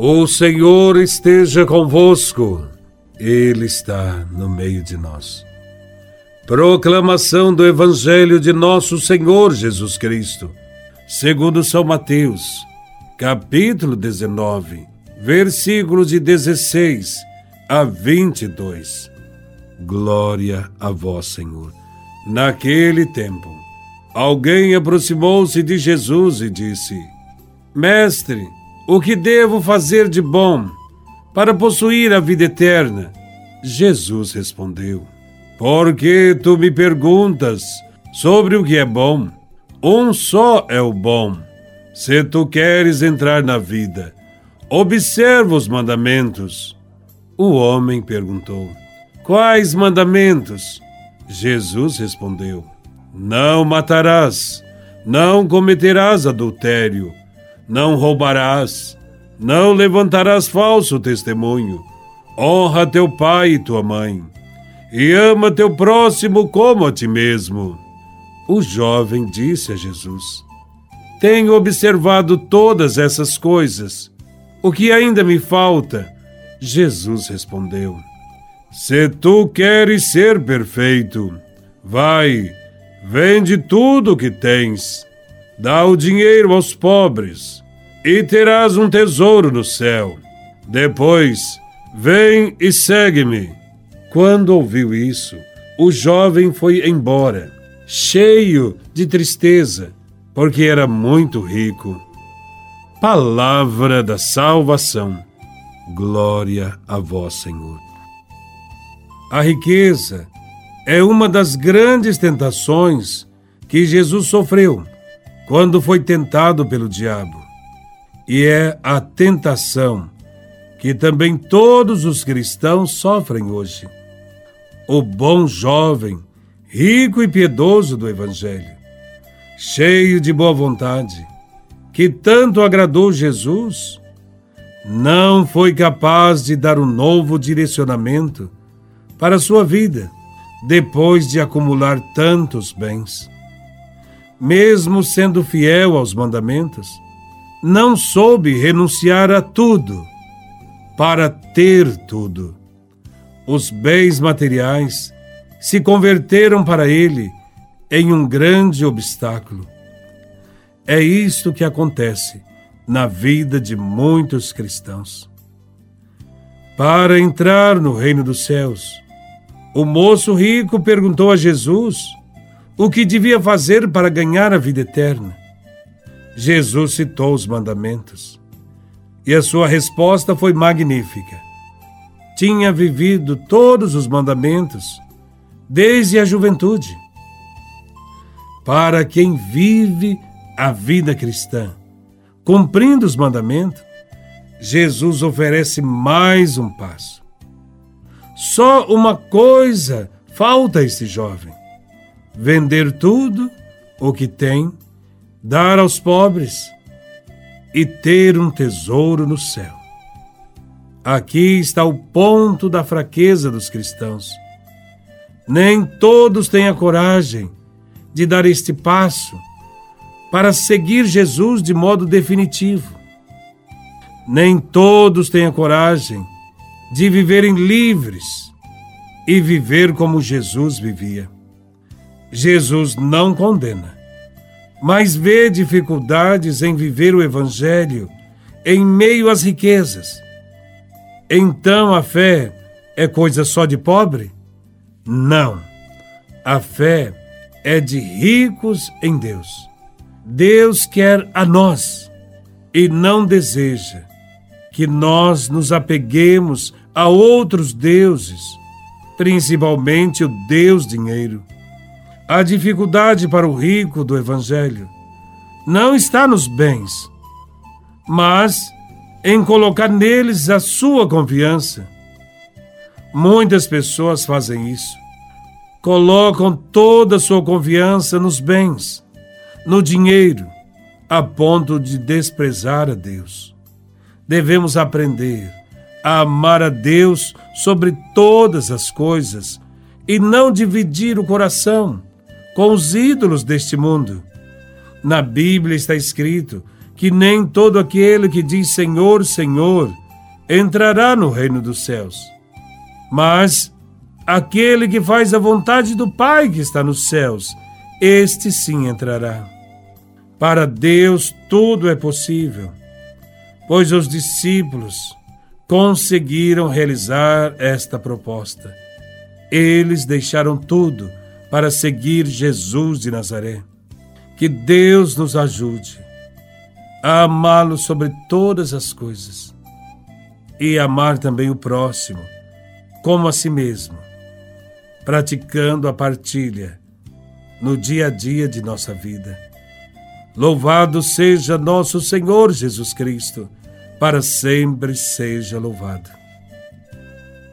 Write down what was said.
O Senhor esteja convosco, Ele está no meio de nós. Proclamação do Evangelho de Nosso Senhor Jesus Cristo, segundo São Mateus, capítulo 19, versículos de 16 a 22. Glória a Vós, Senhor. Naquele tempo, alguém aproximou-se de Jesus e disse: Mestre, o que devo fazer de bom para possuir a vida eterna? Jesus respondeu: Por que tu me perguntas sobre o que é bom? Um só é o bom. Se tu queres entrar na vida, observa os mandamentos. O homem perguntou: Quais mandamentos? Jesus respondeu: Não matarás, não cometerás adultério não roubarás, não levantarás falso testemunho, honra teu pai e tua mãe, e ama teu próximo como a ti mesmo. O jovem disse a Jesus: Tenho observado todas essas coisas. O que ainda me falta? Jesus respondeu: Se tu queres ser perfeito, vai, vende tudo o que tens Dá o dinheiro aos pobres e terás um tesouro no céu. Depois, vem e segue-me. Quando ouviu isso, o jovem foi embora, cheio de tristeza, porque era muito rico. Palavra da salvação. Glória a vós, Senhor. A riqueza é uma das grandes tentações que Jesus sofreu quando foi tentado pelo diabo. E é a tentação que também todos os cristãos sofrem hoje. O bom jovem, rico e piedoso do Evangelho, cheio de boa vontade, que tanto agradou Jesus, não foi capaz de dar um novo direcionamento para sua vida depois de acumular tantos bens mesmo sendo fiel aos mandamentos, não soube renunciar a tudo para ter tudo. Os bens materiais se converteram para ele em um grande obstáculo. É isto que acontece na vida de muitos cristãos. Para entrar no reino dos céus, o moço rico perguntou a Jesus o que devia fazer para ganhar a vida eterna? Jesus citou os mandamentos e a sua resposta foi magnífica. Tinha vivido todos os mandamentos desde a juventude. Para quem vive a vida cristã, cumprindo os mandamentos, Jesus oferece mais um passo. Só uma coisa falta a este jovem vender tudo o que tem, dar aos pobres e ter um tesouro no céu. Aqui está o ponto da fraqueza dos cristãos. Nem todos têm a coragem de dar este passo para seguir Jesus de modo definitivo. Nem todos têm a coragem de viverem livres e viver como Jesus vivia. Jesus não condena, mas vê dificuldades em viver o Evangelho em meio às riquezas. Então a fé é coisa só de pobre? Não. A fé é de ricos em Deus. Deus quer a nós e não deseja que nós nos apeguemos a outros deuses, principalmente o Deus dinheiro. A dificuldade para o rico do Evangelho não está nos bens, mas em colocar neles a sua confiança. Muitas pessoas fazem isso. Colocam toda a sua confiança nos bens, no dinheiro, a ponto de desprezar a Deus. Devemos aprender a amar a Deus sobre todas as coisas e não dividir o coração com os ídolos deste mundo. Na Bíblia está escrito que nem todo aquele que diz Senhor, Senhor entrará no reino dos céus, mas aquele que faz a vontade do Pai que está nos céus, este sim entrará. Para Deus tudo é possível, pois os discípulos conseguiram realizar esta proposta. Eles deixaram tudo para seguir Jesus de Nazaré. Que Deus nos ajude a amá-lo sobre todas as coisas e amar também o próximo como a si mesmo, praticando a partilha no dia a dia de nossa vida. Louvado seja nosso Senhor Jesus Cristo, para sempre seja louvado.